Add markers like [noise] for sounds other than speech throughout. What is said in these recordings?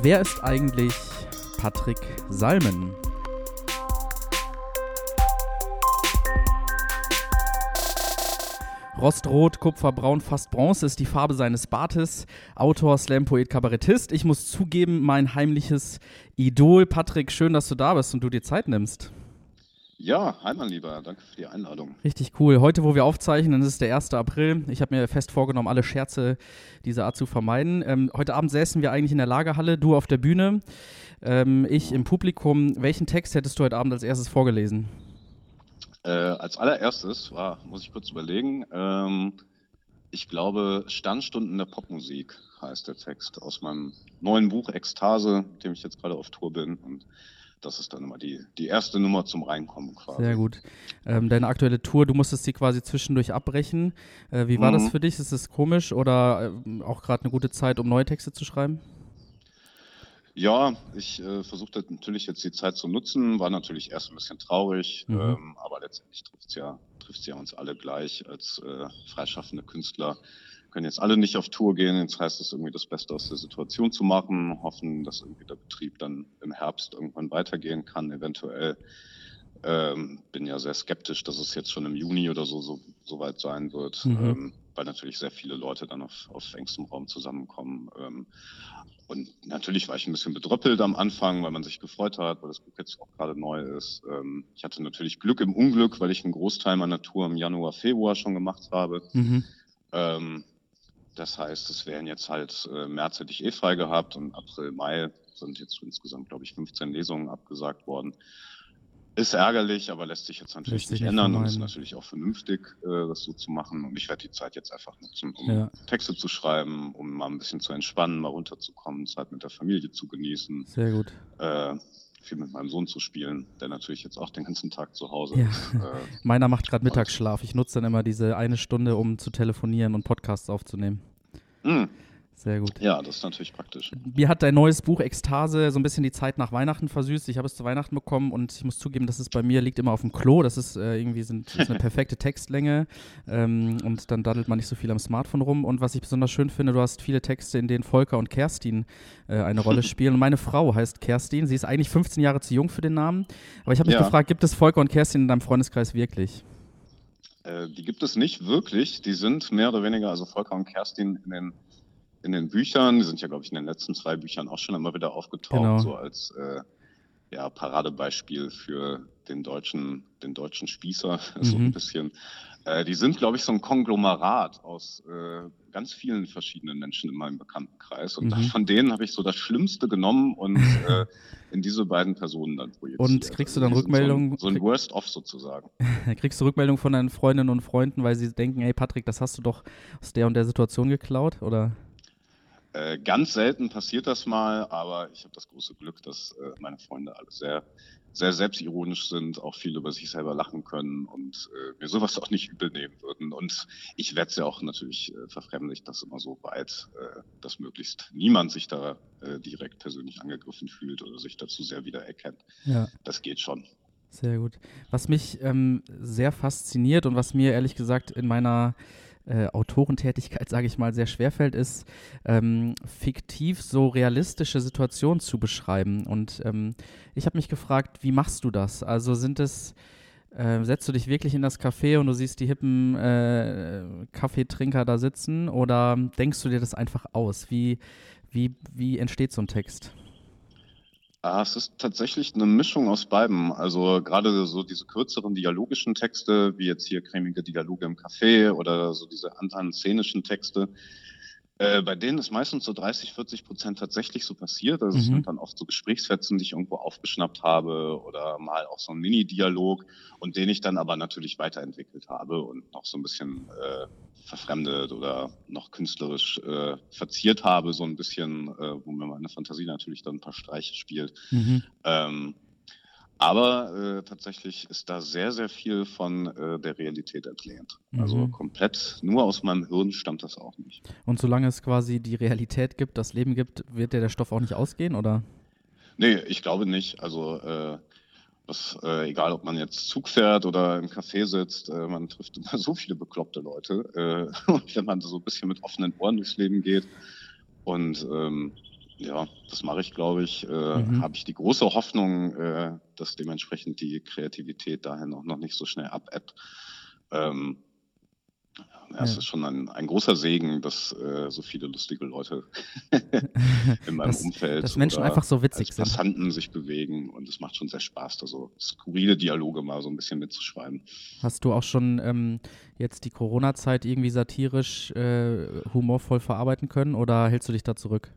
Wer ist eigentlich Patrick Salmen? Rostrot, Kupferbraun, fast Bronze ist die Farbe seines Bartes. Autor, Slam-Poet, Kabarettist. Ich muss zugeben, mein heimliches Idol. Patrick, schön, dass du da bist und du dir Zeit nimmst. Ja, hi mein Lieber, danke für die Einladung. Richtig cool. Heute, wo wir aufzeichnen, ist der 1. April. Ich habe mir fest vorgenommen, alle Scherze dieser Art zu vermeiden. Ähm, heute Abend säßen wir eigentlich in der Lagerhalle, du auf der Bühne, ähm, ich im Publikum. Welchen Text hättest du heute Abend als erstes vorgelesen? Äh, als allererstes war, muss ich kurz überlegen, ähm, ich glaube, Sternstunden der Popmusik heißt der Text aus meinem neuen Buch Ekstase, mit dem ich jetzt gerade auf Tour bin. Und das ist dann immer die, die erste Nummer zum Reinkommen quasi. Sehr gut. Ähm, deine aktuelle Tour, du musstest sie quasi zwischendurch abbrechen. Äh, wie war mhm. das für dich? Ist es komisch oder äh, auch gerade eine gute Zeit, um neue Texte zu schreiben? Ja, ich äh, versuchte natürlich jetzt die Zeit zu nutzen, war natürlich erst ein bisschen traurig, mhm. ähm, aber letztendlich trifft es ja, trifft's ja uns alle gleich als äh, freischaffende Künstler können jetzt alle nicht auf Tour gehen. Jetzt heißt es irgendwie das Beste aus der Situation zu machen, hoffen, dass irgendwie der Betrieb dann im Herbst irgendwann weitergehen kann, eventuell. Ähm, bin ja sehr skeptisch, dass es jetzt schon im Juni oder so so, so weit sein wird, mhm. ähm, weil natürlich sehr viele Leute dann auf, auf engstem Raum zusammenkommen. Ähm, und natürlich war ich ein bisschen bedröppelt am Anfang, weil man sich gefreut hat, weil das Buch jetzt auch gerade neu ist. Ähm, ich hatte natürlich Glück im Unglück, weil ich einen Großteil meiner Tour im Januar, Februar schon gemacht habe. Mhm. Das heißt, es wären jetzt halt, äh, März hätte ich eh frei gehabt und April, Mai sind jetzt insgesamt, glaube ich, 15 Lesungen abgesagt worden. Ist ärgerlich, aber lässt sich jetzt natürlich lässt nicht ändern und ist natürlich auch vernünftig, äh, das so zu machen. Und ich werde die Zeit jetzt einfach nutzen, um ja. Texte zu schreiben, um mal ein bisschen zu entspannen, mal runterzukommen, Zeit mit der Familie zu genießen. Sehr gut. Äh, viel mit meinem Sohn zu spielen, der natürlich jetzt auch den ganzen Tag zu Hause ja. ist. Äh, [laughs] Meiner macht gerade Mittagsschlaf. Ich nutze dann immer diese eine Stunde, um zu telefonieren und Podcasts aufzunehmen. Mhm. Sehr gut. Ja, das ist natürlich praktisch. Mir hat dein neues Buch Ekstase so ein bisschen die Zeit nach Weihnachten versüßt. Ich habe es zu Weihnachten bekommen und ich muss zugeben, dass es bei mir liegt immer auf dem Klo. Das ist äh, irgendwie sind, ist eine [laughs] perfekte Textlänge ähm, und dann daddelt man nicht so viel am Smartphone rum. Und was ich besonders schön finde, du hast viele Texte, in denen Volker und Kerstin äh, eine Rolle [laughs] spielen. Und meine Frau heißt Kerstin. Sie ist eigentlich 15 Jahre zu jung für den Namen. Aber ich habe mich ja. gefragt, gibt es Volker und Kerstin in deinem Freundeskreis wirklich? Äh, die gibt es nicht wirklich. Die sind mehr oder weniger, also Volker und Kerstin in den in den Büchern, die sind ja, glaube ich, in den letzten zwei Büchern auch schon immer wieder aufgetaucht, genau. so als äh, ja, Paradebeispiel für den deutschen, den deutschen Spießer, mhm. [laughs] so ein bisschen. Äh, die sind, glaube ich, so ein Konglomerat aus äh, ganz vielen verschiedenen Menschen in meinem Bekanntenkreis. Und mhm. von denen habe ich so das Schlimmste genommen und [laughs] äh, in diese beiden Personen dann projiziert. Und kriegst du dann also Rückmeldungen? So ein, so ein Worst-of sozusagen. [laughs] kriegst du Rückmeldungen von deinen Freundinnen und Freunden, weil sie denken, hey Patrick, das hast du doch aus der und der Situation geklaut, oder? Äh, ganz selten passiert das mal, aber ich habe das große Glück, dass äh, meine Freunde alle sehr, sehr selbstironisch sind, auch viel über sich selber lachen können und äh, mir sowas [laughs] auch nicht übel nehmen würden. Und ich werde ja auch natürlich äh, verfremdlich, dass immer so weit, äh, dass möglichst niemand sich da äh, direkt persönlich angegriffen fühlt oder sich dazu sehr wiedererkennt. Ja. Das geht schon. Sehr gut. Was mich ähm, sehr fasziniert und was mir ehrlich gesagt in meiner äh, Autorentätigkeit, sage ich mal, sehr schwerfällt, ist ähm, fiktiv so realistische Situationen zu beschreiben. Und ähm, ich habe mich gefragt, wie machst du das? Also sind es äh, setzt du dich wirklich in das Café und du siehst die hippen äh, Kaffeetrinker da sitzen oder denkst du dir das einfach aus? Wie, wie, wie entsteht so ein Text? Ah, es ist tatsächlich eine Mischung aus beiden. Also gerade so diese kürzeren dialogischen Texte, wie jetzt hier cremige Dialoge im Café oder so diese anderen szenischen Texte, äh, bei denen ist meistens so 30, 40 Prozent tatsächlich so passiert. Also mhm. es sind dann oft so Gesprächsfetzen, die ich irgendwo aufgeschnappt habe oder mal auch so ein Mini-Dialog und den ich dann aber natürlich weiterentwickelt habe und noch so ein bisschen äh, verfremdet oder noch künstlerisch äh, verziert habe, so ein bisschen, äh, wo mir meine Fantasie natürlich dann ein paar Streiche spielt. Mhm. Ähm, aber äh, tatsächlich ist da sehr, sehr viel von äh, der Realität entlehnt. Also mhm. Also komplett nur aus meinem Hirn stammt das auch nicht. Und solange es quasi die Realität gibt, das Leben gibt, wird dir der Stoff auch nicht ausgehen, oder? Nee, ich glaube nicht. Also äh, was, äh, egal ob man jetzt Zug fährt oder im Café sitzt, äh, man trifft immer so viele bekloppte Leute. Äh, und [laughs] wenn man so ein bisschen mit offenen Ohren durchs Leben geht und ähm, Ja, das mache ich, glaube ich. Äh, mhm. Habe ich die große Hoffnung, äh, dass dementsprechend die Kreativität dahin auch noch nicht so schnell abebbt. Ähm, ja, es ist schon ein, ein, großer Segen, dass äh, so viele lustige Leute [laughs] in meinem das, Umfeld dass Menschen einfach so witzig sind. Passanten sich bewegen und es macht schon sehr Spaß, da so skurrile Dialoge mal so ein bisschen mitzuschreiben. Hast du auch schon ähm, jetzt die Corona-Zeit irgendwie satirisch, äh, humorvoll verarbeiten können oder hältst du dich da zurück?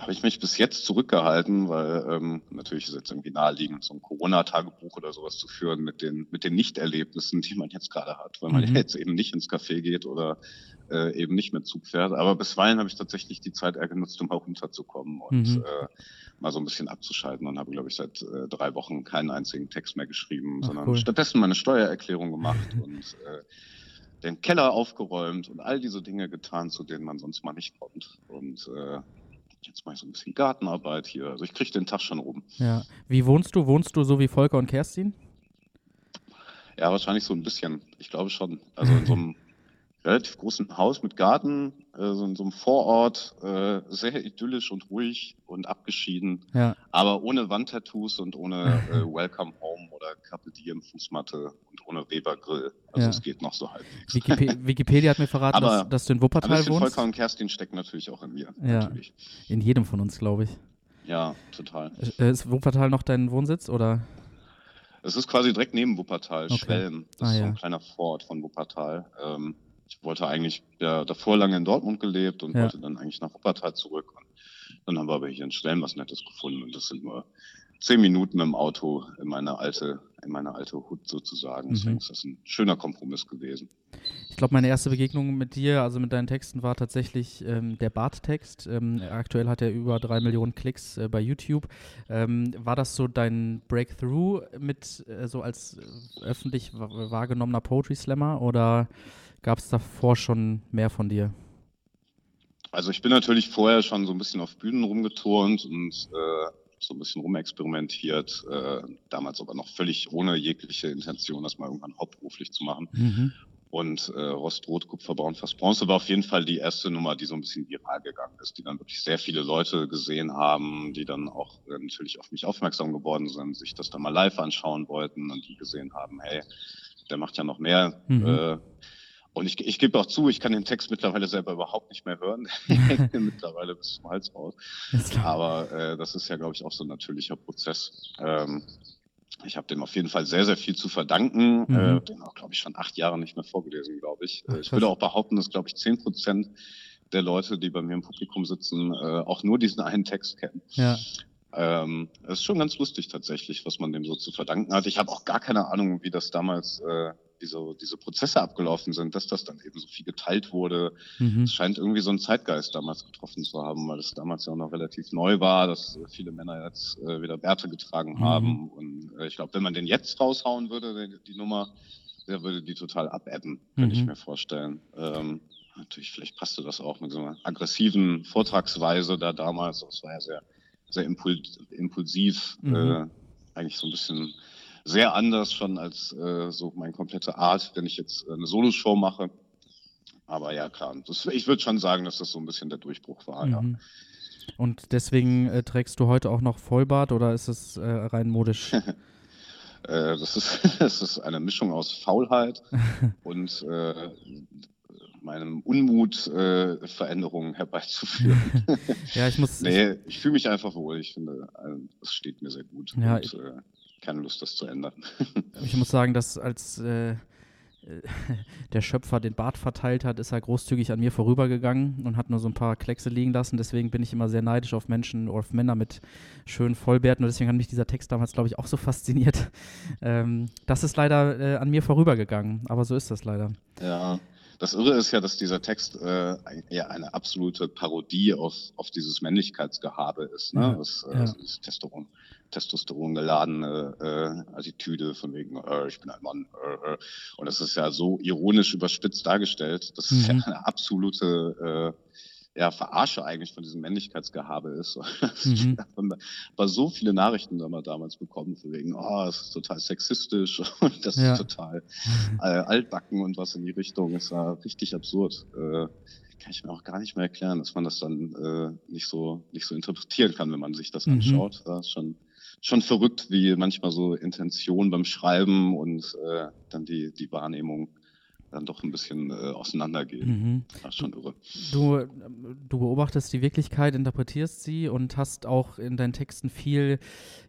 Habe ich mich bis jetzt zurückgehalten, weil ähm, natürlich ist jetzt irgendwie naheliegend, so ein Corona-Tagebuch oder sowas zu führen mit den, mit den Nichterlebnissen, die man jetzt gerade hat, weil man mhm. jetzt eben nicht ins Café geht oder äh, eben nicht mit Zug fährt. Aber bisweilen habe ich tatsächlich die Zeit eher genutzt, um auch runterzukommen und mhm. äh, mal so ein bisschen abzuschalten und habe, glaube ich, seit äh, drei Wochen keinen einzigen Text mehr geschrieben, Ach, sondern cool. stattdessen meine Steuererklärung gemacht und äh, den Keller aufgeräumt und all diese Dinge getan, zu denen man sonst mal nicht kommt. Und äh, jetzt mache ich so ein bisschen Gartenarbeit hier. Also ich kriege den Tag schon rum. Ja. Wie wohnst du? Wohnst du so wie Volker und Kerstin? Ja, wahrscheinlich so ein bisschen. Ich glaube schon. Also in so einem [laughs] relativ großen Haus mit Garten, äh, so in so einem Vorort, äh, sehr idyllisch und ruhig und abgeschieden, ja. aber ohne Wandtattoos und ohne [laughs] äh, Welcome Home oder Carpe Diem Fußmatte und ohne Weber-Grill. Also ja. es geht noch so halbwegs. Wikip [laughs] Wikipedia hat mir verraten, aber dass, dass, du in Wuppertal ein wohnst. Volker und Kerstin stecken natürlich auch in mir. Ja. Natürlich. In jedem von uns, glaube ich. Ja, total. Äh, ist Wuppertal noch dein Wohnsitz oder? Es ist quasi direkt neben Wuppertal, okay. Schwelm. Das ah, ist so ein kleiner Vorort von Wuppertal. Ähm, ich wollte eigentlich ja, davor lange in Dortmund gelebt und ja. wollte dann eigentlich nach Wuppertal zurück. Und dann haben wir aber hier in Schwelm was Nettes gefunden und das sind nur zehn Minuten im Auto in meine alte, in meine alte Hut sozusagen. Mhm. Deswegen ist das ein schöner Kompromiss gewesen. Ich glaube, meine erste Begegnung mit dir, also mit deinen Texten, war tatsächlich ähm, der Bart-Text. Ähm, aktuell hat er über drei Millionen Klicks äh, bei YouTube. Ähm, war das so dein Breakthrough mit äh, so als äh, öffentlich wahrgenommener Poetry Slammer oder Gab es davor schon mehr von dir? Also ich bin natürlich vorher schon so ein bisschen auf Bühnen rumgeturnt und äh, so ein bisschen rumexperimentiert, äh, damals aber noch völlig ohne jegliche Intention, das mal irgendwann hauptberuflich zu machen. Mhm. Und äh, Rost, Rot, Kupfer, Braun, Fast Bronze war auf jeden Fall die erste Nummer, die so ein bisschen viral gegangen ist, die dann wirklich sehr viele Leute gesehen haben, die dann auch äh, natürlich auf mich aufmerksam geworden sind, sich das dann mal live anschauen wollten und die gesehen haben, hey, der macht ja noch mehr. Mhm. Äh, und ich, ich gebe auch zu, ich kann den Text mittlerweile selber überhaupt nicht mehr hören. [laughs] [laughs] hängt mittlerweile bis zum Hals raus. Aber äh, das ist ja, glaube ich, auch so ein natürlicher Prozess. Ähm, ich habe dem auf jeden Fall sehr, sehr viel zu verdanken. Mhm. Äh, den auch, glaube ich, schon acht Jahre nicht mehr vorgelesen, glaube ich. Ach, ich würde auch behaupten, dass, glaube ich, zehn Prozent der Leute, die bei mir im Publikum sitzen, äh, auch nur diesen einen Text kennen. Ja. Ähm, es ist schon ganz lustig tatsächlich, was man dem so zu verdanken hat. Ich habe auch gar keine Ahnung, wie das damals äh, diese, diese Prozesse abgelaufen sind, dass das dann eben so viel geteilt wurde. Mhm. Es scheint irgendwie so einen Zeitgeist damals getroffen zu haben, weil es damals ja auch noch relativ neu war, dass viele Männer jetzt äh, wieder Bärte getragen mhm. haben. Und äh, ich glaube, wenn man den jetzt raushauen würde, die, die Nummer, der würde die total abebben, könnte mhm. ich mir vorstellen. Ähm, natürlich, vielleicht passte das auch mit so einer aggressiven Vortragsweise da damals. Das war ja sehr, sehr impulsiv, mhm. äh, eigentlich so ein bisschen sehr anders schon als äh, so meine komplette Art, wenn ich jetzt eine Soloshow mache. Aber ja, klar, das, ich würde schon sagen, dass das so ein bisschen der Durchbruch war, mhm. ja. Und deswegen äh, trägst du heute auch noch Vollbart oder ist es äh, rein modisch? [laughs] Äh, das, ist, [laughs] das ist eine Mischung aus Faulheit [laughs] und äh, meinem Unmut, äh, Veränderungen herbeizuführen. [laughs] ja, ich muss. [laughs] nee, ich fühle mich einfach wohl. Ich finde, es steht mir sehr gut. Ja, und, äh, keine Lust, das zu ändern. [laughs] ich muss sagen, dass als äh, der Schöpfer den Bart verteilt hat, ist er großzügig an mir vorübergegangen und hat nur so ein paar Kleckse liegen lassen. Deswegen bin ich immer sehr neidisch auf Menschen oder auf Männer mit schönen Vollbärten. Und deswegen hat mich dieser Text damals, glaube ich, auch so fasziniert. Ähm, das ist leider äh, an mir vorübergegangen, aber so ist das leider. Ja. Das Irre ist ja, dass dieser Text äh, ja eine absolute Parodie auf, auf dieses Männlichkeitsgehabe ist. Ne? Das, äh, ja. das Testosteron, Testosteron geladene äh, Attitüde von wegen, äh, ich bin ein Mann. Äh, äh. Und das ist ja so ironisch überspitzt dargestellt. Das ist ja mhm. eine absolute ja, Verarsche eigentlich von diesem Männlichkeitsgehabe ist. [laughs] Mhm. aber so viele Nachrichten damals bekommen, von wegen, oh, das ist total sexistisch [laughs] und das ja. ist total äh, altbacken und was in die Richtung. Es war richtig absurd. Äh, kann ich mir auch gar nicht mehr erklären, dass man das dann äh, nicht so nicht so interpretieren kann, wenn man sich das mhm. anschaut. Das ist schon schon verrückt, wie manchmal so Intention beim Schreiben und äh, dann die die Wahrnehmung dann doch ein bisschen äh, auseinandergehen. Mhm. Das ist schon irre. Du, du beobachtest die Wirklichkeit, interpretierst sie und hast auch in deinen Texten viel,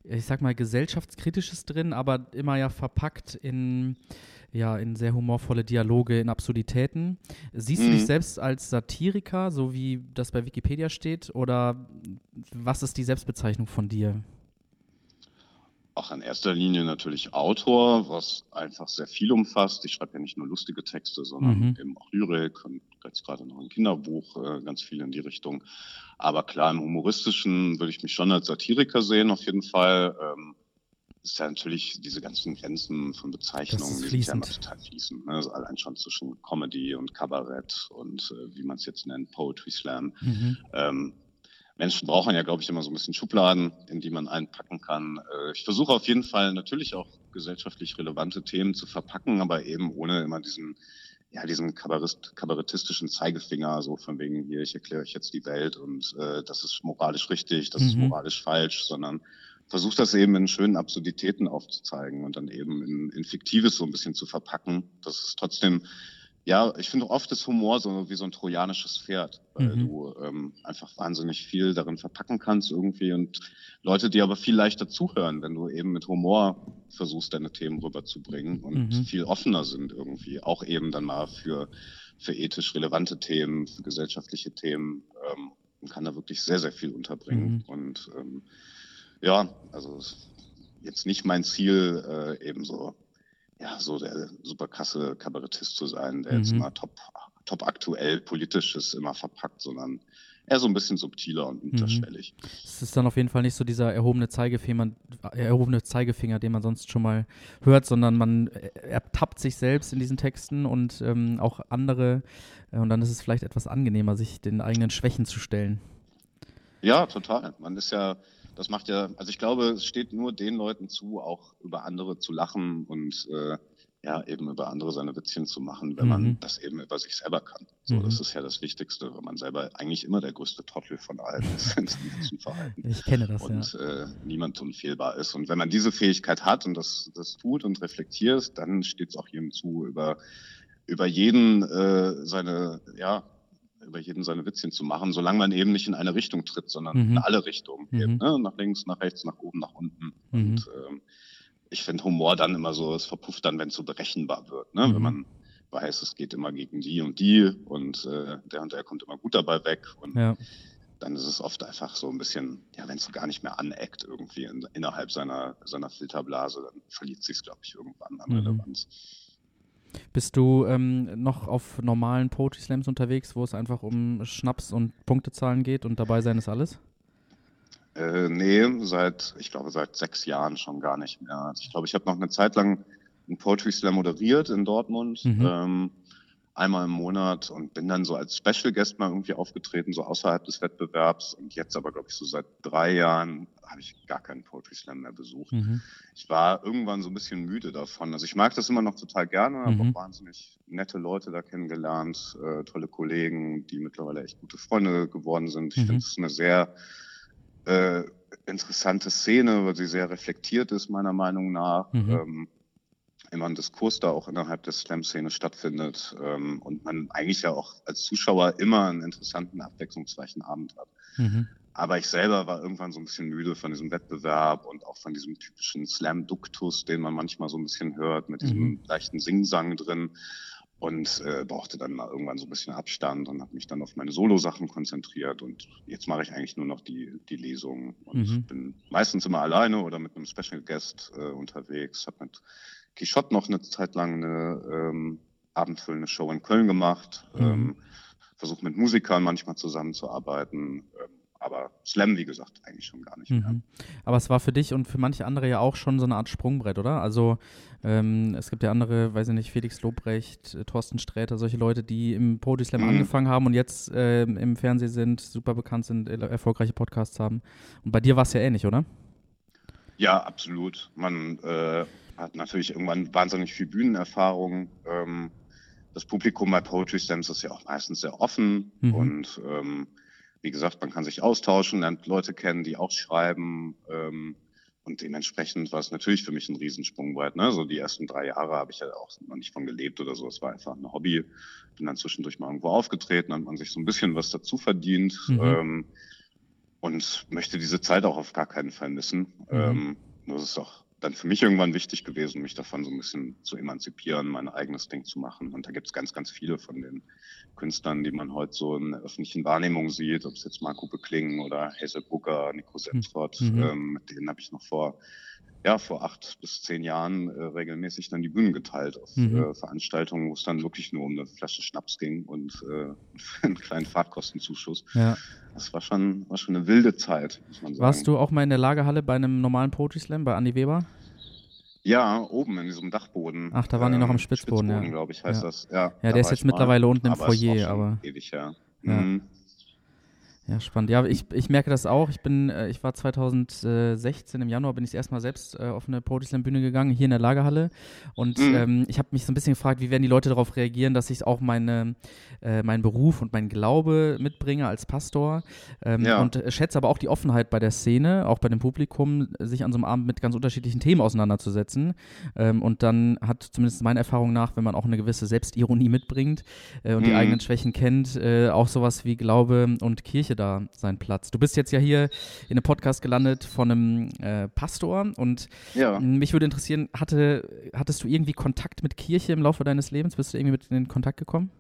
ich sag mal, gesellschaftskritisches drin, aber immer ja verpackt in ja, in sehr humorvolle Dialoge, in Absurditäten. Siehst mhm. du dich mhm. selbst als Satiriker, so wie das bei Wikipedia steht, oder was ist die Selbstbezeichnung von dir? Auch in erster Linie natürlich Autor, was einfach sehr viel umfasst. Ich schreibe ja nicht nur lustige Texte, sondern mhm. eben auch Lyrik und jetzt gerade noch ein Kinderbuch, äh, ganz viel in die Richtung. Aber klar, im Humoristischen würde ich mich schon als Satiriker sehen, auf jeden Fall. Ähm, ist ja natürlich diese ganzen Grenzen von Bezeichnungen, die sind ja immer total fließend. Ne? Also allein schon zwischen Comedy und Kabarett und äh, wie man es jetzt nennt, Poetry Slam. Mhm. Ähm, Menschen brauchen ja, glaube ich, immer so ein bisschen Schubladen, in die man einpacken kann. Äh, ich versuche auf jeden Fall natürlich auch gesellschaftlich relevante Themen zu verpacken, aber eben ohne immer diesen, ja, diesen Kabarett, kabarettistischen Zeigefinger, so von wegen hier, ich erkläre euch jetzt die Welt und äh, das ist moralisch richtig, das mhm. ist moralisch falsch, sondern versuche das eben in schönen Absurditäten aufzuzeigen und dann eben in, in Fiktives so ein bisschen zu verpacken, dass es trotzdem ja, ich finde oft ist Humor so wie so ein trojanisches Pferd, weil mhm. du ähm, einfach wahnsinnig viel darin verpacken kannst irgendwie und Leute, die aber viel leichter zuhören, wenn du eben mit Humor versuchst, deine Themen rüberzubringen und mhm. viel offener sind irgendwie, auch eben dann mal für, für ethisch relevante Themen, für gesellschaftliche Themen, ähm, und kann da wirklich sehr, sehr viel unterbringen. Mhm. Und ähm, ja, also jetzt nicht mein Ziel, äh, eben so ja, so der super krasse Kabarettist zu sein, der mhm. jetzt immer top, top aktuell politisch ist, immer verpackt, sondern eher so ein bisschen subtiler und mhm. unterschwellig. Es ist dann auf jeden Fall nicht so dieser erhobene Zeigefinger, erhobene Zeigefinger, den man sonst schon mal hört, sondern man ertappt sich selbst in diesen Texten und ähm, auch andere. Äh, und dann ist es vielleicht etwas angenehmer, sich den eigenen Schwächen zu stellen. Ja, total. Man ist ja, das macht ja, also ich glaube, es steht nur den Leuten zu, auch über andere zu lachen und äh, ja, eben über andere seine Witzchen zu machen, wenn mhm. man das eben über sich selber kann. So, mhm. das ist ja das Wichtigste, wenn man selber eigentlich immer der größte Trottel von allen ist [laughs] in seinem Verhalten. Ich kenne das, Und ja. äh, niemand unfehlbar ist. Und wenn man diese Fähigkeit hat und das, das tut und reflektiert, dann steht es auch jedem zu, über, über jeden äh, seine, ja, über jeden seine Witzchen zu machen, solange man eben nicht in eine Richtung tritt, sondern mhm. in alle Richtungen. Mhm. Eben, ne? Nach links, nach rechts, nach oben, nach unten. Mhm. Und ähm, ich finde Humor dann immer so, es verpufft dann, wenn es so berechenbar wird. Ne? Wenn mhm. man weiß, es geht immer gegen die und die und äh, der und der kommt immer gut dabei weg. Und ja. dann ist es oft einfach so ein bisschen, ja, wenn es gar nicht mehr aneckt irgendwie in, innerhalb seiner, seiner Filterblase, dann verliert sich es, glaube ich, irgendwann an mhm. Relevanz. Bist du ähm, noch auf normalen Poetry Slams unterwegs, wo es einfach um Schnaps und Punktezahlen geht und dabei sein ist alles? Äh, nee, seit, ich glaube, seit sechs Jahren schon gar nicht mehr. Also ich glaube, ich habe noch eine Zeit lang einen Poetry Slam moderiert in Dortmund. Mhm. Ähm, einmal im Monat und bin dann so als Special Guest mal irgendwie aufgetreten, so außerhalb des Wettbewerbs. Und jetzt aber, glaube ich, so seit drei Jahren habe ich gar keinen Poetry Slam mehr besucht. Mhm. Ich war irgendwann so ein bisschen müde davon. Also ich mag das immer noch total gerne, mhm. habe auch wahnsinnig nette Leute da kennengelernt, äh, tolle Kollegen, die mittlerweile echt gute Freunde geworden sind. Ich mhm. finde es eine sehr äh, interessante Szene, weil sie sehr reflektiert ist, meiner Meinung nach. Mhm. Ähm, immer ein Diskurs da auch innerhalb der Slam-Szene stattfindet ähm, und man eigentlich ja auch als Zuschauer immer einen interessanten, abwechslungsreichen Abend hat. Mhm. Aber ich selber war irgendwann so ein bisschen müde von diesem Wettbewerb und auch von diesem typischen Slam-Duktus, den man manchmal so ein bisschen hört, mit diesem mhm. leichten Singsang drin und äh, brauchte dann mal irgendwann so ein bisschen Abstand und habe mich dann auf meine Solo-Sachen konzentriert und jetzt mache ich eigentlich nur noch die, die Lesungen und mhm. bin meistens immer alleine oder mit einem Special Guest äh, unterwegs, habe mit Quichotte noch eine Zeit lang eine ähm, abendfüllende Show in Köln gemacht, mhm. ähm, versuche mit Musikern manchmal zusammenzuarbeiten, ähm, aber Slam, wie gesagt, eigentlich schon gar nicht mehr. Mhm. Aber es war für dich und für manche andere ja auch schon so eine Art Sprungbrett, oder? Also ähm, es gibt ja andere, weiß ich nicht, Felix Lobrecht, äh, Thorsten Sträter, solche Leute, die im Poetry Slam mhm. angefangen haben und jetzt äh, im Fernsehen sind, super bekannt sind, erfolgreiche Podcasts haben. Und bei dir war es ja ähnlich, oder? Ja, absolut. Man äh, hat natürlich irgendwann wahnsinnig viel Bühnenerfahrung. Ähm, das Publikum bei Poetry Slams ist ja auch meistens sehr offen mhm. und ähm, wie gesagt, man kann sich austauschen, lernt Leute kennen, die auch schreiben. Ähm, und dementsprechend war es natürlich für mich ein Riesensprungbrett. Ne? So die ersten drei Jahre habe ich ja auch noch nicht von gelebt oder so. Es war einfach ein Hobby. Bin dann zwischendurch mal irgendwo aufgetreten, hat man sich so ein bisschen was dazu verdient. Mhm. Ähm, und möchte diese Zeit auch auf gar keinen Fall missen. Mhm. Ähm, das ist auch dann für mich irgendwann wichtig gewesen, mich davon so ein bisschen zu emanzipieren, mein eigenes Ding zu machen. Und da gibt es ganz, ganz viele von den Künstlern, die man heute so in der öffentlichen Wahrnehmung sieht, ob es jetzt Marco Bekling oder Hazel Booker, Nico Sepford, mhm. ähm, mit denen habe ich noch vor ja, vor acht bis zehn Jahren äh, regelmäßig dann die Bühnen geteilt auf mhm. äh, Veranstaltungen, wo es dann wirklich nur um eine Flasche Schnaps ging und äh, [laughs] einen kleinen Fahrtkostenzuschuss. Ja. Das war schon, war schon eine wilde Zeit, muss man sagen. Warst du auch mal in der Lagerhalle bei einem normalen Poetry Slam, bei Andy Weber? Ja, oben in diesem Dachboden. Ach, da waren ähm, die noch am ähm, Spitzboden, Spitzboden ja. glaube ich, heißt ja. das. Ja, ja der ist jetzt mittlerweile unten im Foyer, aber. Ewig, ja. ja. Mhm. Ja, spannend. Ja, ich, ich merke das auch. Ich bin, äh, ich war 2016 im Januar, bin ich erstmal selbst äh, auf eine Poetry Slam Bühne gegangen, hier in der Lagerhalle. Und mhm. ähm, ich habe mich so ein bisschen gefragt, wie werden die Leute darauf reagieren, dass ich auch meine, äh, meinen Beruf und meinen Glaube mitbringe als Pastor. Ähm, ja. Und schätze aber auch die Offenheit bei der Szene, auch bei dem Publikum, sich an so einem Abend mit ganz unterschiedlichen Themen auseinanderzusetzen. Ähm, und dann hat zumindest meiner Erfahrung nach, wenn man auch eine gewisse Selbstironie mitbringt äh, und mhm. die eigenen Schwächen kennt, äh, auch sowas wie Glaube und Kirche da seinen Platz. Du bist jetzt ja hier in einem Podcast gelandet von einem äh, Pastor und ja. mich würde interessieren, hatte, hattest du irgendwie Kontakt mit Kirche im Laufe deines Lebens? Bist du irgendwie mit in Kontakt gekommen?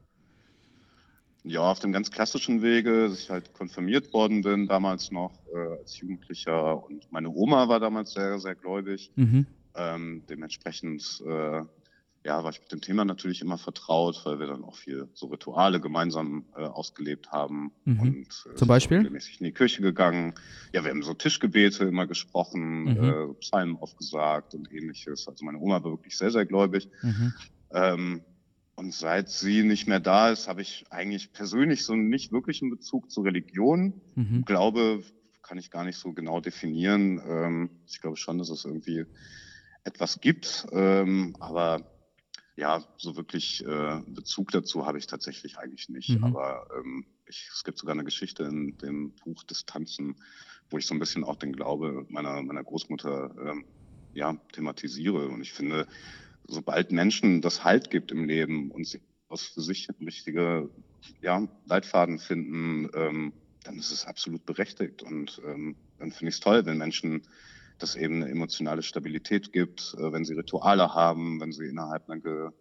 Ja, auf dem ganz klassischen Wege, dass ich halt konfirmiert worden bin, damals noch äh, als Jugendlicher und meine Oma war damals sehr, sehr gläubig. Mhm. Ähm, dementsprechend äh, ja, war ich mit dem Thema natürlich immer vertraut, weil wir dann auch viel so Rituale gemeinsam äh, ausgelebt haben mhm. und äh, zum Beispiel regelmäßig in die Kirche gegangen. Ja, wir haben so Tischgebete immer gesprochen, mhm. äh, Psalmen aufgesagt und ähnliches. Also meine Oma war wirklich sehr, sehr gläubig. Mhm. Ähm, und seit sie nicht mehr da ist, habe ich eigentlich persönlich so nicht wirklich einen Bezug zur Religion. Mhm. Glaube kann ich gar nicht so genau definieren. Ähm, ich glaube schon, dass es irgendwie etwas gibt, ähm, aber ja, so wirklich äh, Bezug dazu habe ich tatsächlich eigentlich nicht. Mhm. Aber ähm, ich, es gibt sogar eine Geschichte in dem Buch Distanzen, wo ich so ein bisschen auch den Glaube meiner, meiner Großmutter ähm, ja, thematisiere. Und ich finde, sobald Menschen das Halt gibt im Leben und sie aus für sich richtige ja, Leitfaden finden, ähm, dann ist es absolut berechtigt. Und ähm, dann finde ich es toll, wenn Menschen das eben eine emotionale Stabilität gibt, äh, wenn sie Rituale haben, wenn sie innerhalb einer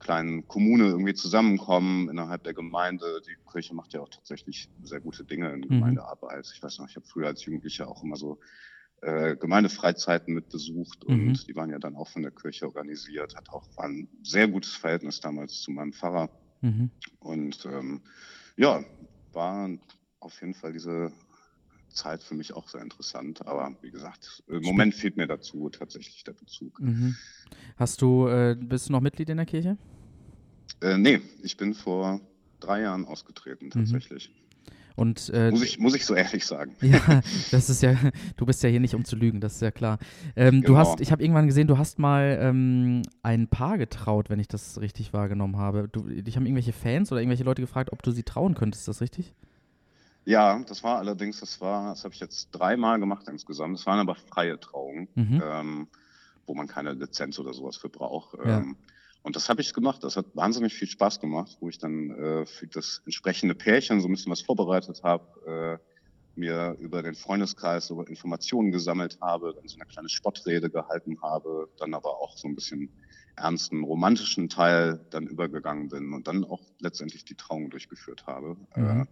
kleinen Kommune irgendwie zusammenkommen, innerhalb der Gemeinde. Die Kirche macht ja auch tatsächlich sehr gute Dinge in mhm. Gemeindearbeit. Ich weiß noch, ich habe früher als Jugendlicher auch immer so äh, Gemeindefreizeiten mitbesucht und mhm. die waren ja dann auch von der Kirche organisiert, hat auch war ein sehr gutes Verhältnis damals zu meinem Pfarrer. Mhm. Und ähm, ja, war auf jeden Fall diese Zeit für mich auch sehr interessant. Aber wie gesagt, im Moment fehlt mir dazu tatsächlich der Bezug. Mhm. Hast du, äh, bist du noch Mitglied in der Kirche? Äh, nee, ich bin vor drei Jahren ausgetreten mhm. tatsächlich. Mhm. Und, äh, muss, ich, muss ich so ehrlich sagen. [laughs] Ja, das ist ja, du bist ja hier nicht um zu lügen, das ist ja klar. Ähm, genau. Du hast, ich habe irgendwann gesehen, du hast mal ähm, ein Paar getraut, wenn ich das richtig wahrgenommen habe. Du, dich haben irgendwelche Fans oder irgendwelche Leute gefragt, ob du sie trauen könntest, ist das richtig? Ja, das war allerdings, das war, das habe ich jetzt dreimal gemacht insgesamt. Das waren aber freie Trauungen, mhm. ähm, wo man keine Lizenz oder sowas für braucht. Ja. Ähm, und das habe ich gemacht. Das hat wahnsinnig viel Spaß gemacht, wo ich dann äh, für das entsprechende Pärchen so ein bisschen was vorbereitet habe, äh, mir über den Freundeskreis über Informationen gesammelt habe, dann so eine kleine Spottrede gehalten habe, dann aber auch so ein bisschen ernsten romantischen Teil dann übergegangen bin und dann auch letztendlich die Trauung durchgeführt habe. Mhm. Äh,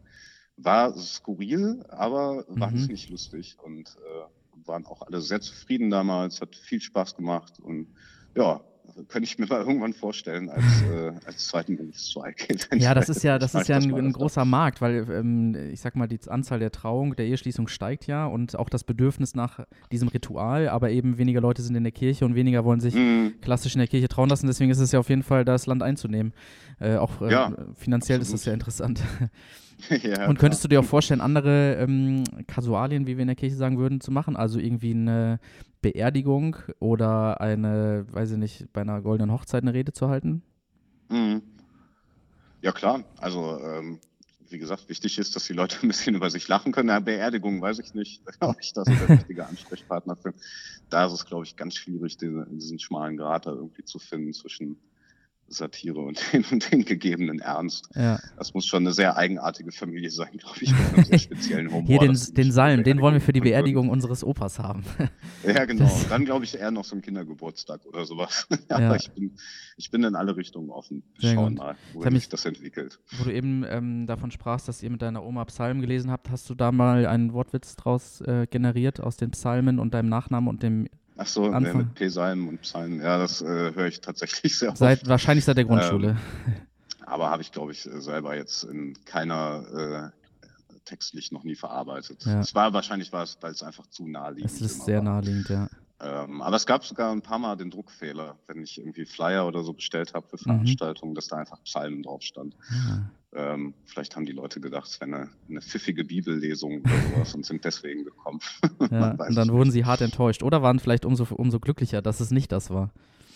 war skurril, aber mhm. wahnsinnig lustig und äh, waren auch alle sehr zufrieden damals, hat viel Spaß gemacht und ja, könnte ich mir mal irgendwann vorstellen als, [laughs] äh, als zweiten Berufszweig. [laughs] Ja, das ist ja, [laughs] das ist ja ein, ein großer Markt, weil ähm, ich sag mal, die Anzahl der Trauung, der Eheschließung steigt ja und auch das Bedürfnis nach diesem Ritual, aber eben weniger Leute sind in der Kirche und weniger wollen sich mhm. klassisch in der Kirche trauen lassen. Deswegen ist es ja auf jeden Fall, das Land einzunehmen. Äh, auch äh, ja, finanziell absolut. ist das ja interessant. [laughs] ja, und könntest du dir auch vorstellen, andere ähm, Kasualien, wie wir in der Kirche sagen würden, zu machen? Also irgendwie eine Beerdigung oder eine, weiß ich nicht, bei einer goldenen Hochzeit eine Rede zu halten? Mhm. Ja, klar. Also, ähm, wie gesagt, wichtig ist, dass die Leute ein bisschen über sich lachen können. Ja, Beerdigung weiß ich nicht, [laughs] ob ich da so der richtige Ansprechpartner bin. Da ist es, glaube ich, ganz schwierig, diesen, diesen schmalen Grat da irgendwie zu finden zwischen Satire und den, und den gegebenen Ernst. Ja. Das muss schon eine sehr eigenartige Familie sein, glaube ich, mit einem sehr speziellen Humor. Hier den, den Salm, den wollen wir für die Beerdigung unseres Opas haben. Ja, genau. Das Dann glaube ich eher noch so ein Kindergeburtstag oder sowas. [laughs] Aber ja. ich, bin, ich bin in alle Richtungen offen. Wir schauen mal, wo sich mich, das entwickelt. Wo du eben ähm, davon sprachst, dass ihr mit deiner Oma Psalmen gelesen habt, hast du da mal einen Wortwitz draus äh, generiert aus den Psalmen und deinem Nachnamen und dem Ach so, Anfang. mit Psalmen und Psalmen. Ja, das äh, höre ich tatsächlich [laughs] sehr oft. Seit, wahrscheinlich seit der Grundschule. Ähm, aber habe ich, glaube ich, selber jetzt in keiner äh, textlich noch nie verarbeitet. Ja. Es war wahrscheinlich, war es, weil es einfach zu naheliegend ist. Es ist sehr naheliegend, ja. Ähm, aber es gab sogar ein paar Mal den Druckfehler, wenn ich irgendwie Flyer oder so bestellt habe für mhm. Veranstaltungen, mhm. dass da einfach Psalmen drauf stand. Ah. Ähm, vielleicht haben die Leute gedacht, es wäre eine, eine, pfiffige Bibellesung oder sowas und sind deswegen gekommen. [laughs] Ja, und dann wurden sie hart enttäuscht oder waren vielleicht umso, umso glücklicher, dass es nicht das war.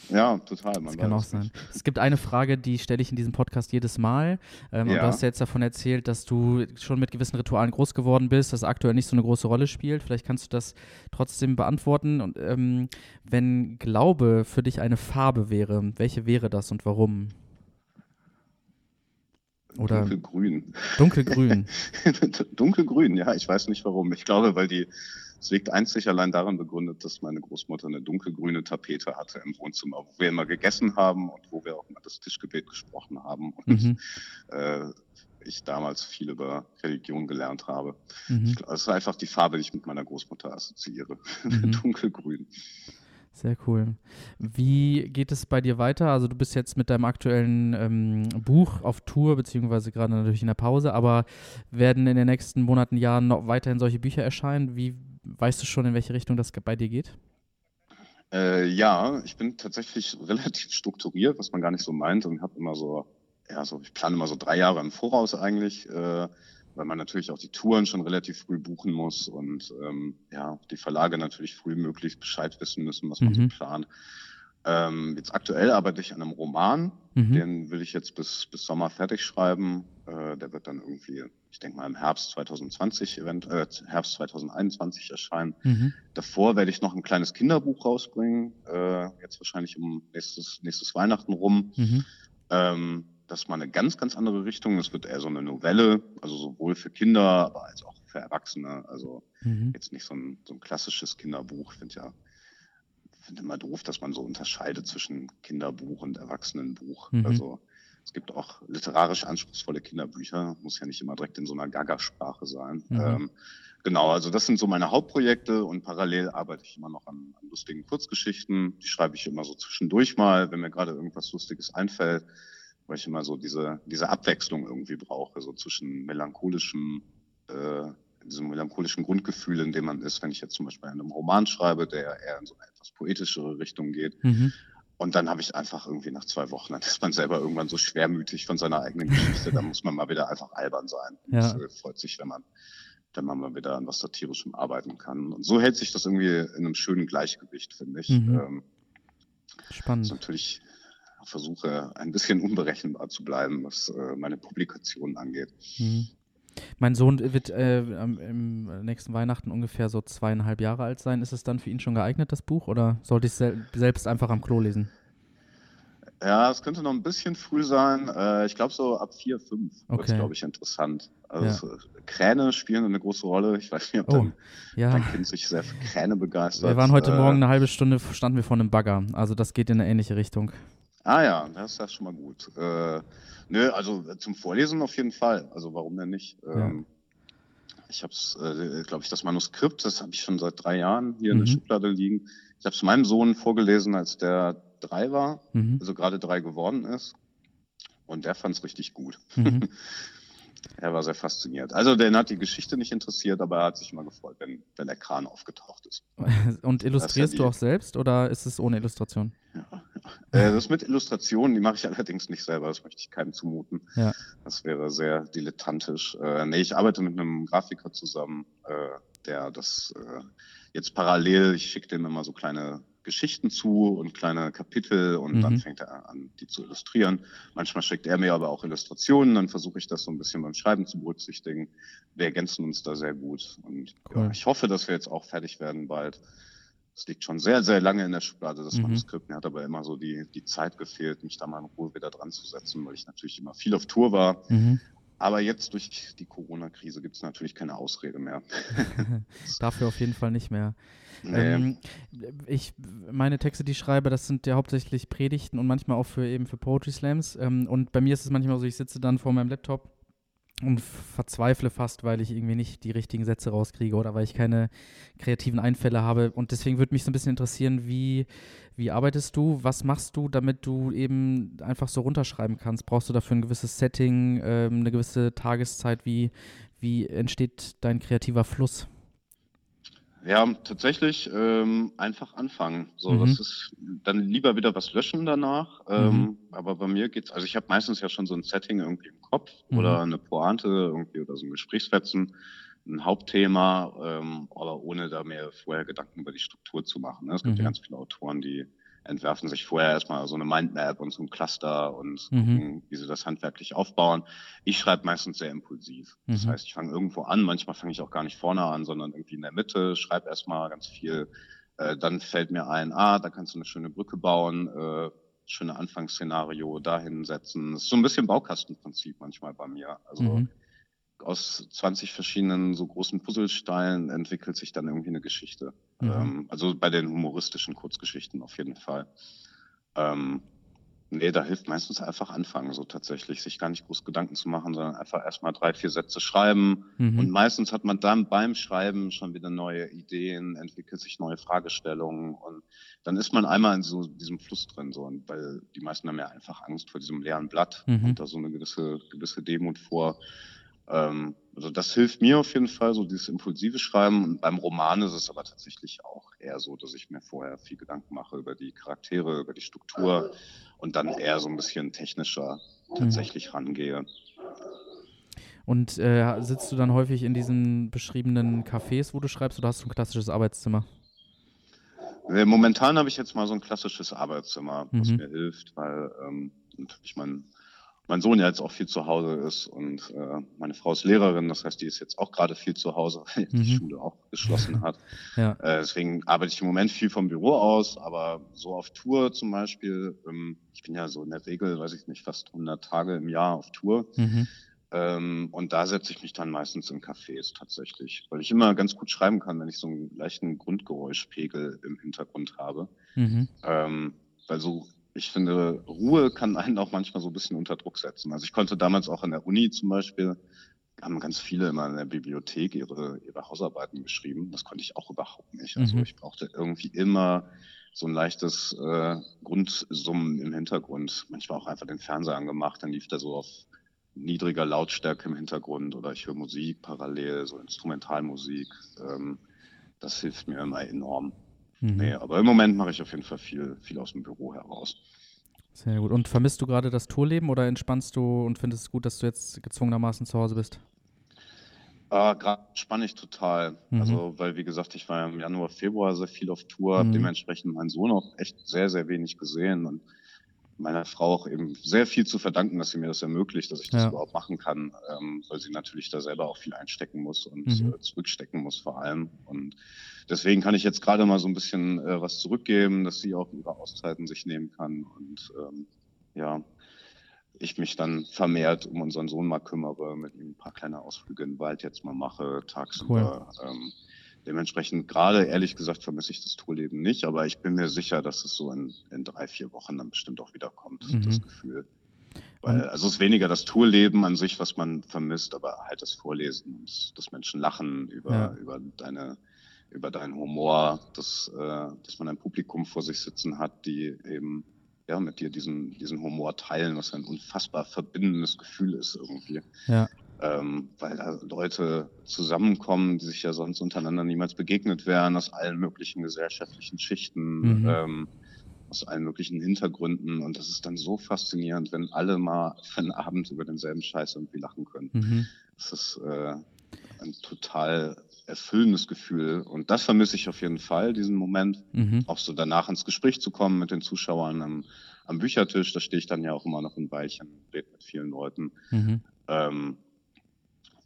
Ja, total. Man das kann auch sein. Nicht. Es gibt eine Frage, die stelle ich in diesem Podcast jedes Mal. Ähm, ja. Du hast ja jetzt davon erzählt, dass du schon mit gewissen Ritualen groß geworden bist, das aktuell nicht so eine große Rolle spielt. Vielleicht kannst du das trotzdem beantworten. Und ähm, wenn Glaube für dich eine Farbe wäre, welche wäre das und warum? Oder dunkelgrün. Dunkelgrün. [laughs] dunkelgrün, ja, ich weiß nicht warum. Ich glaube, weil die es liegt einzig allein daran begründet, dass meine Großmutter eine dunkelgrüne Tapete hatte im Wohnzimmer, wo wir immer gegessen haben und wo wir auch mal das Tischgebet gesprochen haben. Und mhm. äh, ich damals viel über Religion gelernt habe. Mhm. Es ist einfach die Farbe, die ich mit meiner Großmutter assoziiere. [laughs] Mhm. Dunkelgrün. Sehr cool. Wie geht es bei dir weiter? Also du bist jetzt mit deinem aktuellen ähm, Buch auf Tour, beziehungsweise gerade natürlich in der Pause, aber werden in den nächsten Monaten, Jahren noch weiterhin solche Bücher erscheinen? Wie weißt du schon, in welche Richtung das bei dir geht? Äh, ja, ich bin tatsächlich [laughs] relativ strukturiert, was man gar nicht so meint und habe immer so, ja, so, ich plane immer so drei Jahre im Voraus eigentlich. Äh, weil man natürlich auch die Touren schon relativ früh buchen muss und ähm, ja, die Verlage natürlich früh möglichst Bescheid wissen müssen, was man mhm. so plant. Ähm, jetzt aktuell arbeite ich an einem Roman, mhm. den will ich jetzt bis, bis Sommer fertig schreiben. Äh, der wird dann irgendwie, ich denke mal im Herbst 2020, event, äh, Herbst 2021 erscheinen. Mhm. Davor werde ich noch ein kleines Kinderbuch rausbringen, äh, jetzt wahrscheinlich um nächstes, nächstes Weihnachten rum. Mhm. Ähm, das ist mal eine ganz, ganz andere Richtung. Es wird eher so eine Novelle, also sowohl für Kinder, aber als auch für Erwachsene. Also mhm. jetzt nicht so ein, so ein klassisches Kinderbuch. Ich finde ja, finde immer doof, dass man so unterscheidet zwischen Kinderbuch und Erwachsenenbuch. Mhm. Also es gibt auch literarisch anspruchsvolle Kinderbücher, muss ja nicht immer direkt in so einer Gaga-Sprache sein. Mhm. Ähm, genau, also das sind so meine Hauptprojekte und parallel arbeite ich immer noch an, an lustigen Kurzgeschichten. Die schreibe ich immer so zwischendurch mal, wenn mir gerade irgendwas Lustiges einfällt weil ich immer so diese, diese Abwechslung irgendwie brauche, so zwischen melancholischem, äh, diesem melancholischen Grundgefühl, in dem man ist, wenn ich jetzt zum Beispiel einen Roman schreibe, der eher in so eine etwas poetischere Richtung geht. Mhm. Und dann habe ich einfach irgendwie nach zwei Wochen, dann ist man selber irgendwann so schwermütig von seiner eigenen Geschichte, da muss man mal wieder einfach albern sein. Ja. Das äh, freut sich, wenn man, wenn man mal wieder an was Satirischem arbeiten kann. Und so hält sich das irgendwie in einem schönen Gleichgewicht, finde ich. Mhm. Ähm, Spannend. Ist natürlich versuche ein bisschen unberechenbar zu bleiben, was äh, meine Publikationen angeht. Mhm. Mein Sohn wird äh, im nächsten Weihnachten ungefähr so zweieinhalb Jahre alt sein. Ist es dann für ihn schon geeignet, das Buch, oder sollte ich es sel selbst einfach am Klo lesen? Ja, es könnte noch ein bisschen früh sein. Äh, ich glaube, so ab vier, fünf okay. wird es, glaube ich, interessant. Also ja. Kräne spielen eine große Rolle. Ich weiß nicht, ob oh, dein, ja. dein Kind sich sehr für Kräne begeistert. Wir waren heute äh, Morgen eine halbe Stunde, standen wir vor einem Bagger. Also das geht in eine ähnliche Richtung. Ah ja, das ist schon mal gut. Äh, nö, also zum Vorlesen auf jeden Fall. Also warum denn nicht? Ja. Ähm, ich habe es, äh, glaube ich, das Manuskript, das habe ich schon seit drei Jahren hier mhm. in der mhm. Schublade liegen. Ich habe es meinem Sohn vorgelesen, als der drei war, mhm. also gerade drei geworden ist. Und der fand es richtig gut. Mhm. [laughs] er war sehr fasziniert. Also, den hat die Geschichte nicht interessiert, aber er hat sich immer gefreut, wenn, wenn der Kran aufgetaucht ist. [laughs] Und illustrierst ja du auch selbst oder ist es ohne Illustration? Ja, [laughs] äh, das mit Illustrationen, die mache ich allerdings nicht selber, das möchte ich keinem zumuten. Ja. Das wäre sehr dilettantisch. Äh, nee, ich arbeite mit einem Grafiker zusammen, äh, der das äh, jetzt parallel, ich schicke dem immer so kleine Geschichten zu und kleine Kapitel und mhm. dann fängt er an, die zu illustrieren. Manchmal schickt er mir aber auch Illustrationen, dann versuche ich das so ein bisschen beim Schreiben zu berücksichtigen. Wir ergänzen uns da sehr gut und cool. ja, ich hoffe, dass wir jetzt auch fertig werden bald. Es liegt schon sehr, sehr lange in der Schublade, das mhm. Manuskript. Mir hat aber immer so die, die Zeit gefehlt, mich da mal in Ruhe wieder dran zu setzen, weil ich natürlich immer viel auf Tour war. Mhm. Aber jetzt durch die Corona-Krise gibt es natürlich keine Ausrede mehr. [laughs] Dafür auf jeden Fall nicht mehr. Nee. Ähm, ich, meine Texte, die ich schreibe, das sind ja hauptsächlich Predigten und manchmal auch für eben für Poetry Slams. Ähm, und bei mir ist es manchmal so, ich sitze dann vor meinem Laptop und verzweifle fast, weil ich irgendwie nicht die richtigen Sätze rauskriege oder weil ich keine kreativen Einfälle habe. Und deswegen würde mich so ein bisschen interessieren, wie, wie arbeitest du? Was machst du, damit du eben einfach so runterschreiben kannst? Brauchst du dafür ein gewisses Setting, ähm, eine gewisse Tageszeit? Wie, wie entsteht dein kreativer Fluss? Ja, tatsächlich ähm, einfach anfangen. So, mhm. das ist dann lieber wieder was löschen danach. Ähm, mhm. Aber bei mir geht's, also ich habe meistens ja schon so ein Setting irgendwie im Kopf mhm. oder eine Pointe irgendwie oder so ein Gesprächsfetzen, ein Hauptthema, ähm, aber ohne da mir vorher Gedanken über die Struktur zu machen. Ne? Es gibt ja mhm. ganz viele Autoren, die entwerfen sich vorher erstmal so eine Mindmap und so ein Cluster und mhm. gucken, wie sie das handwerklich aufbauen. Ich schreibe meistens sehr impulsiv. Das mhm. heißt, ich fange irgendwo an, manchmal fange ich auch gar nicht vorne an, sondern irgendwie in der Mitte, schreibe erstmal ganz viel. Äh, dann fällt mir ein, ah, da kannst du eine schöne Brücke bauen, äh, schöne Anfangsszenario dahin setzen. Das ist so ein bisschen Baukastenprinzip manchmal bei mir. Also mhm aus 20 verschiedenen so großen Puzzlesteinen entwickelt sich dann irgendwie eine Geschichte. Mhm. Ähm, also bei den humoristischen Kurzgeschichten auf jeden Fall. Ähm, nee, da hilft meistens einfach anfangen, so tatsächlich, sich gar nicht groß Gedanken zu machen, sondern einfach erstmal drei, vier Sätze schreiben. Mhm. Und meistens hat man dann beim Schreiben schon wieder neue Ideen, entwickelt sich neue Fragestellungen und dann ist man einmal in so diesem Fluss drin, so, und weil die meisten haben ja einfach Angst vor diesem leeren Blatt mhm. und da so eine gewisse, gewisse Demut vor. Ähm, also das hilft mir auf jeden Fall, so dieses impulsive Schreiben. Und beim Roman ist es aber tatsächlich auch eher so, dass ich mir vorher viel Gedanken mache über die Charaktere, über die Struktur und dann eher so ein bisschen technischer tatsächlich mhm. rangehe. Und äh, sitzt du dann häufig in diesen beschriebenen Cafés, wo du schreibst, oder hast du ein klassisches Arbeitszimmer? Äh, momentan habe ich jetzt mal so ein klassisches Arbeitszimmer, was mhm. mir hilft, weil ähm, natürlich mein mein Sohn ja jetzt auch viel zu Hause ist und äh, meine Frau ist Lehrerin, das heißt, die ist jetzt auch gerade viel zu Hause, [laughs] weil mhm. die Schule auch geschlossen hat. [laughs] ja. äh, deswegen arbeite ich im Moment viel vom Büro aus, aber so auf Tour zum Beispiel, ähm, ich bin ja so in der Regel, weiß ich nicht, fast 100 Tage im Jahr auf Tour. Mhm. Ähm, und da setze ich mich dann meistens in Cafés tatsächlich, weil ich immer ganz gut schreiben kann, wenn ich so einen leichten Grundgeräuschpegel im Hintergrund habe. Mhm. Ähm, weil so ich finde, Ruhe kann einen auch manchmal so ein bisschen unter Druck setzen. Also ich konnte damals auch an der Uni zum Beispiel, haben ganz viele immer in der Bibliothek ihre, ihre Hausarbeiten geschrieben. Das konnte ich auch überhaupt nicht. Also mhm. ich brauchte irgendwie immer so ein leichtes äh, Grundsummen im Hintergrund. Manchmal auch einfach den Fernseher angemacht, dann lief der so auf niedriger Lautstärke im Hintergrund oder ich höre Musik parallel, so Instrumentalmusik. Ähm, das hilft mir immer enorm. Mhm. Nee, aber im Moment mache ich auf jeden Fall viel, viel aus dem Büro heraus. Sehr gut. Und vermisst du gerade das Tourleben oder entspannst du und findest es gut, dass du jetzt gezwungenermaßen zu Hause bist? Äh, gerade spanne ich total. Mhm. Also, weil, wie gesagt, ich war im Januar, Februar sehr viel auf Tour, mhm. dementsprechend meinen Sohn auch echt sehr, sehr wenig gesehen und meiner Frau auch eben sehr viel zu verdanken, dass sie mir das ermöglicht, dass ich das ja. überhaupt machen kann, ähm, weil sie natürlich da selber auch viel einstecken muss und mhm. äh, zurückstecken muss vor allem. Und deswegen kann ich jetzt gerade mal so ein bisschen äh, was zurückgeben, dass sie auch ihre Auszeiten sich nehmen kann und ähm, ja, ich mich dann vermehrt um unseren Sohn mal kümmere, mit ihm ein paar kleine Ausflüge in den Wald jetzt mal mache, tagsüber. Cool. Ähm, Dementsprechend gerade, ehrlich gesagt, vermisse ich das Tourleben nicht, aber ich bin mir sicher, dass es so in, in drei, vier Wochen dann bestimmt auch wieder kommt, mhm. das Gefühl. Weil, also es ist weniger das Tourleben an sich, was man vermisst, aber halt das Vorlesen, das, das Menschen lachen über, ja. über deine, über deinen Humor, dass, äh, dass man ein Publikum vor sich sitzen hat, die eben ja, mit dir diesen, diesen Humor teilen, was ein unfassbar verbindendes Gefühl ist irgendwie. Ja. Ähm, weil da Leute zusammenkommen, die sich ja sonst untereinander niemals begegnet wären, aus allen möglichen gesellschaftlichen Schichten, Mhm. ähm, aus allen möglichen Hintergründen. Und das ist dann so faszinierend, wenn alle mal für einen Abend über denselben Scheiß irgendwie lachen können. Mhm. Das ist äh, ein total erfüllendes Gefühl. Und das vermisse ich auf jeden Fall, diesen Moment. Mhm. Auch so danach ins Gespräch zu kommen mit den Zuschauern am, am Büchertisch. Da stehe ich dann ja auch immer noch ein Weilchen, rede mit vielen Leuten. Mhm. Ähm,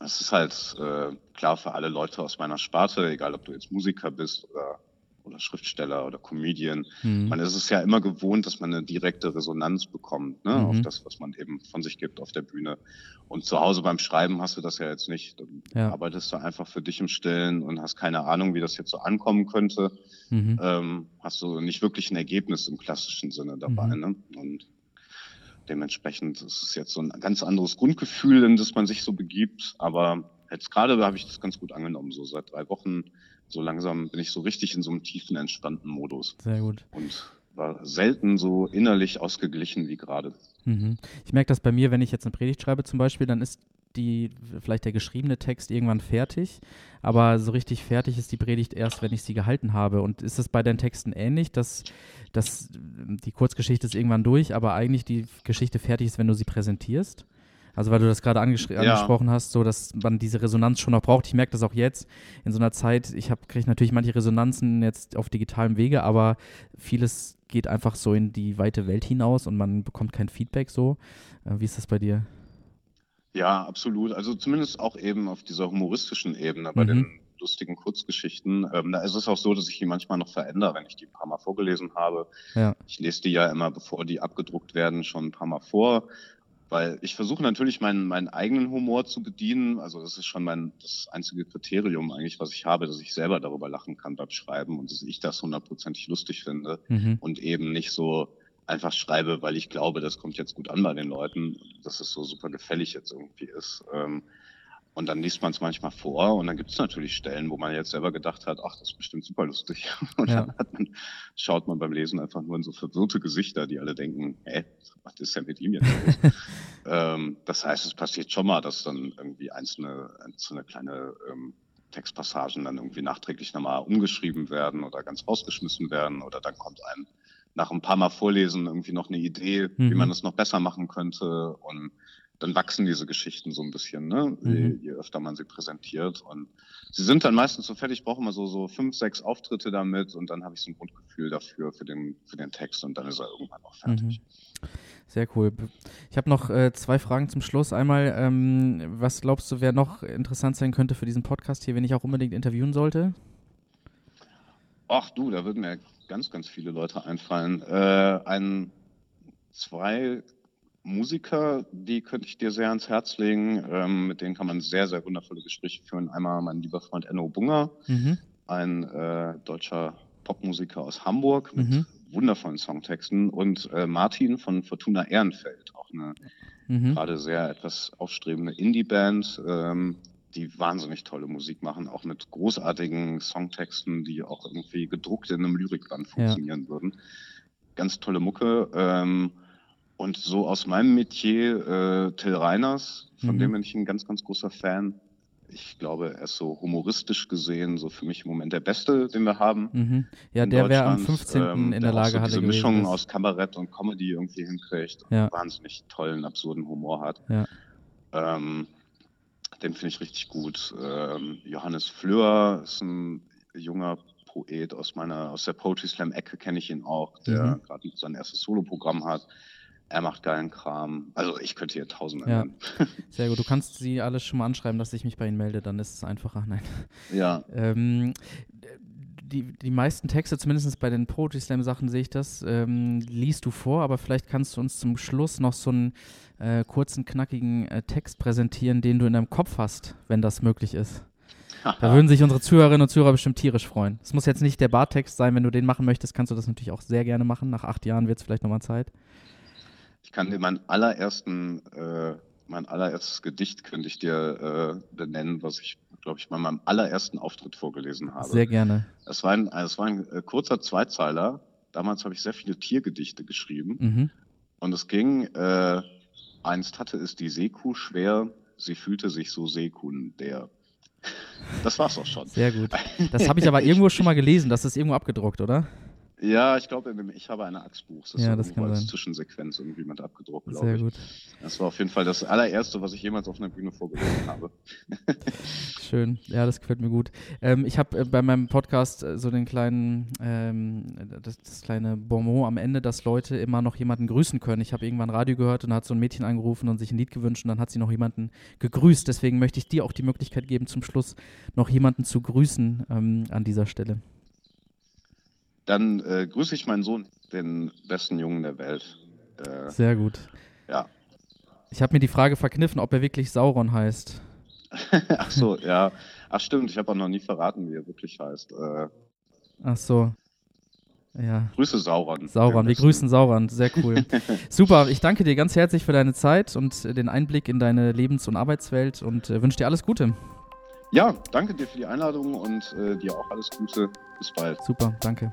es ist halt äh, klar für alle Leute aus meiner Sparte, egal ob du jetzt Musiker bist oder, oder Schriftsteller oder Comedian. Mhm. Man ist es ja immer gewohnt, dass man eine direkte Resonanz bekommt, ne, Mhm. auf das, was man eben von sich gibt auf der Bühne. Und zu Hause beim Schreiben hast du das ja jetzt nicht. Dann Ja. arbeitest du einfach für dich im Stillen und hast keine Ahnung, wie das jetzt so ankommen könnte. Mhm. Ähm, hast du nicht wirklich ein Ergebnis im klassischen Sinne dabei. Mhm. Ne? Und dementsprechend ist es jetzt so ein ganz anderes Grundgefühl, in das man sich so begibt. Aber jetzt gerade habe ich das ganz gut angenommen. So seit drei Wochen, so langsam bin ich so richtig in so einem tiefen, entspannten Modus Sehr gut. und war selten so innerlich ausgeglichen wie gerade. Mhm. Ich merke das bei mir, wenn ich jetzt eine Predigt schreibe zum Beispiel, dann ist die, vielleicht der geschriebene Text irgendwann fertig, aber so richtig fertig ist die Predigt erst, wenn ich sie gehalten habe. Und ist es bei deinen Texten ähnlich, dass, dass die Kurzgeschichte ist irgendwann durch, aber eigentlich die Geschichte fertig ist, wenn du sie präsentierst? Also weil du das gerade angesch Ja. angesprochen hast, so dass man diese Resonanz schon noch braucht. Ich merke das auch jetzt in so einer Zeit. Ich habe kriege natürlich manche Resonanzen jetzt auf digitalem Wege, aber vieles geht einfach so in die weite Welt hinaus und man bekommt kein Feedback so. Äh, wie ist das bei dir? Ja, absolut. Also zumindest auch eben auf dieser humoristischen Ebene bei Mhm. den lustigen Kurzgeschichten. Ähm, da ist es auch so, dass ich die manchmal noch verändere, wenn ich die ein paar Mal vorgelesen habe. Ja. Ich lese die ja immer, bevor die abgedruckt werden, schon ein paar Mal vor, weil ich versuche natürlich meinen, meinen eigenen Humor zu bedienen. Also das ist schon mein das einzige Kriterium eigentlich, was ich habe, dass ich selber darüber lachen kann beim Schreiben und dass ich das hundertprozentig lustig finde Mhm. und eben nicht so einfach schreibe, weil ich glaube, das kommt jetzt gut an bei den Leuten, dass es so super gefällig jetzt irgendwie ist. Ähm, und dann liest man es manchmal vor und dann gibt es natürlich Stellen, wo man jetzt selber gedacht hat, ach, das ist bestimmt super lustig. [laughs] Und Ja. dann man, schaut man beim Lesen einfach nur in so verwirrte Gesichter, die alle denken, hä, was ist denn mit ihm jetzt los? [laughs] ähm, das heißt, es passiert schon mal, dass dann irgendwie einzelne, einzelne kleine ähm, Textpassagen dann irgendwie nachträglich nochmal umgeschrieben werden oder ganz rausgeschmissen werden oder dann kommt einem nach ein paar Mal Vorlesen irgendwie noch eine Idee, wie Mhm. man es noch besser machen könnte und dann wachsen diese Geschichten so ein bisschen, ne? Je, Mhm. je öfter man sie präsentiert und sie sind dann meistens so fertig, ich brauche immer so, so fünf, sechs Auftritte damit und dann habe ich so ein Grundgefühl dafür, für den, für den Text und dann ist er irgendwann auch fertig. Mhm. Sehr cool. Ich habe noch äh, zwei Fragen zum Schluss. Einmal, ähm, was glaubst du, wer noch interessant sein könnte für diesen Podcast hier, wenn ich auch unbedingt interviewen sollte? Ach du, da würden mir ganz, ganz viele Leute einfallen. Äh, ein, zwei Musiker, die könnte ich dir sehr ans Herz legen. Ähm, mit denen kann man sehr, sehr wundervolle Gespräche führen. Einmal mein lieber Freund Enno Bunger, Mhm. ein äh, deutscher Popmusiker aus Hamburg mit Mhm. wundervollen Songtexten und äh, Martin von Fortuna Ehrenfeld, auch eine Mhm. gerade sehr etwas aufstrebende Indie-Band, ähm, die wahnsinnig tolle Musik machen, auch mit großartigen Songtexten, die auch irgendwie gedruckt in einem Lyrikband funktionieren würden. Ganz tolle Mucke. Ähm, und so aus meinem Metier äh, Till Reiners, von Mhm. dem bin ich ein ganz, ganz großer Fan. Ich glaube, er ist so humoristisch gesehen, so für mich im Moment der Beste, den wir haben. Mhm. Ja, der wäre am Deutschland, 15. ähm, in der Lage so hatte diese. Mischung aus Kabarett und Comedy irgendwie hinkriegt und Ja. wahnsinnig tollen, absurden Humor hat. Ja. Ähm, den finde ich richtig gut. Ähm, Johannes Fleur ist ein junger Poet aus meiner, aus der Poetry Slam Ecke kenne ich ihn auch, der Mhm. gerade sein erstes Soloprogramm hat. Er macht geilen Kram. Also ich könnte hier tausende Ja. [laughs] Sehr gut. Du kannst sie alle schon mal anschreiben, dass ich mich bei ihnen melde, dann ist es einfacher. Nein. ja. Ähm, die, die meisten Texte, zumindest bei den Poetry Slam Sachen sehe ich das, ähm, liest du vor, aber vielleicht kannst du uns zum Schluss noch so einen äh, kurzen, knackigen äh, Text präsentieren, den du in deinem Kopf hast, wenn das möglich ist. [laughs] Da würden sich unsere Zuhörerinnen und Zuhörer bestimmt tierisch freuen. Es muss jetzt nicht der Bartext sein, wenn du den machen möchtest, kannst du das natürlich auch sehr gerne machen. Nach acht Jahren wird es vielleicht nochmal Zeit. Ich kann dir meinen allerersten, äh, mein allererstes Gedicht könnte ich dir äh, benennen, was ich, glaube ich, bei meinem allerersten Auftritt vorgelesen habe. Sehr gerne. Es war ein, es war ein äh, kurzer Zweizeiler. damals habe ich sehr viele Tiergedichte geschrieben. Mhm. Und es ging, äh, einst hatte es die Seekuh schwer, sie fühlte sich so sekundär. Das war's auch schon. Sehr gut. [laughs] Das habe ich aber irgendwo schon mal gelesen, das ist irgendwo abgedruckt, oder? Ja, ich glaube, ich habe eine Axtbuch. Das ja, ist das kann als sein. Zwischensequenz irgendwie mit abgedruckt, glaube ich. Sehr gut. Das war auf jeden Fall das allererste, was ich jemals auf einer Bühne vorgelesen [laughs] habe. Schön, ja, das gefällt mir gut. Ähm, ich habe äh, bei meinem Podcast äh, so den kleinen, ähm, das, das, kleine Bonmot am Ende, dass Leute immer noch jemanden grüßen können. Ich habe irgendwann Radio gehört und da hat so ein Mädchen angerufen und sich ein Lied gewünscht und dann hat sie noch jemanden gegrüßt. Deswegen möchte ich dir auch die Möglichkeit geben, zum Schluss noch jemanden zu grüßen ähm, an dieser Stelle. Dann äh, grüße ich meinen Sohn, den besten Jungen der Welt. Äh, Sehr gut. Ja. Ich habe mir die Frage verkniffen, ob er wirklich Sauron heißt. [laughs] Ach so, ja. Ach stimmt, ich habe auch noch nie verraten, wie er wirklich heißt. Äh, Ach so. Ja. Grüße Sauron. Sauron, wir grüßen Sauron, sehr cool. [laughs] Super, ich danke dir ganz herzlich für deine Zeit und den Einblick in deine Lebens- und Arbeitswelt und äh, wünsche dir alles Gute. Ja, danke dir für die Einladung und äh, dir auch alles Gute. Bis bald. Super, danke.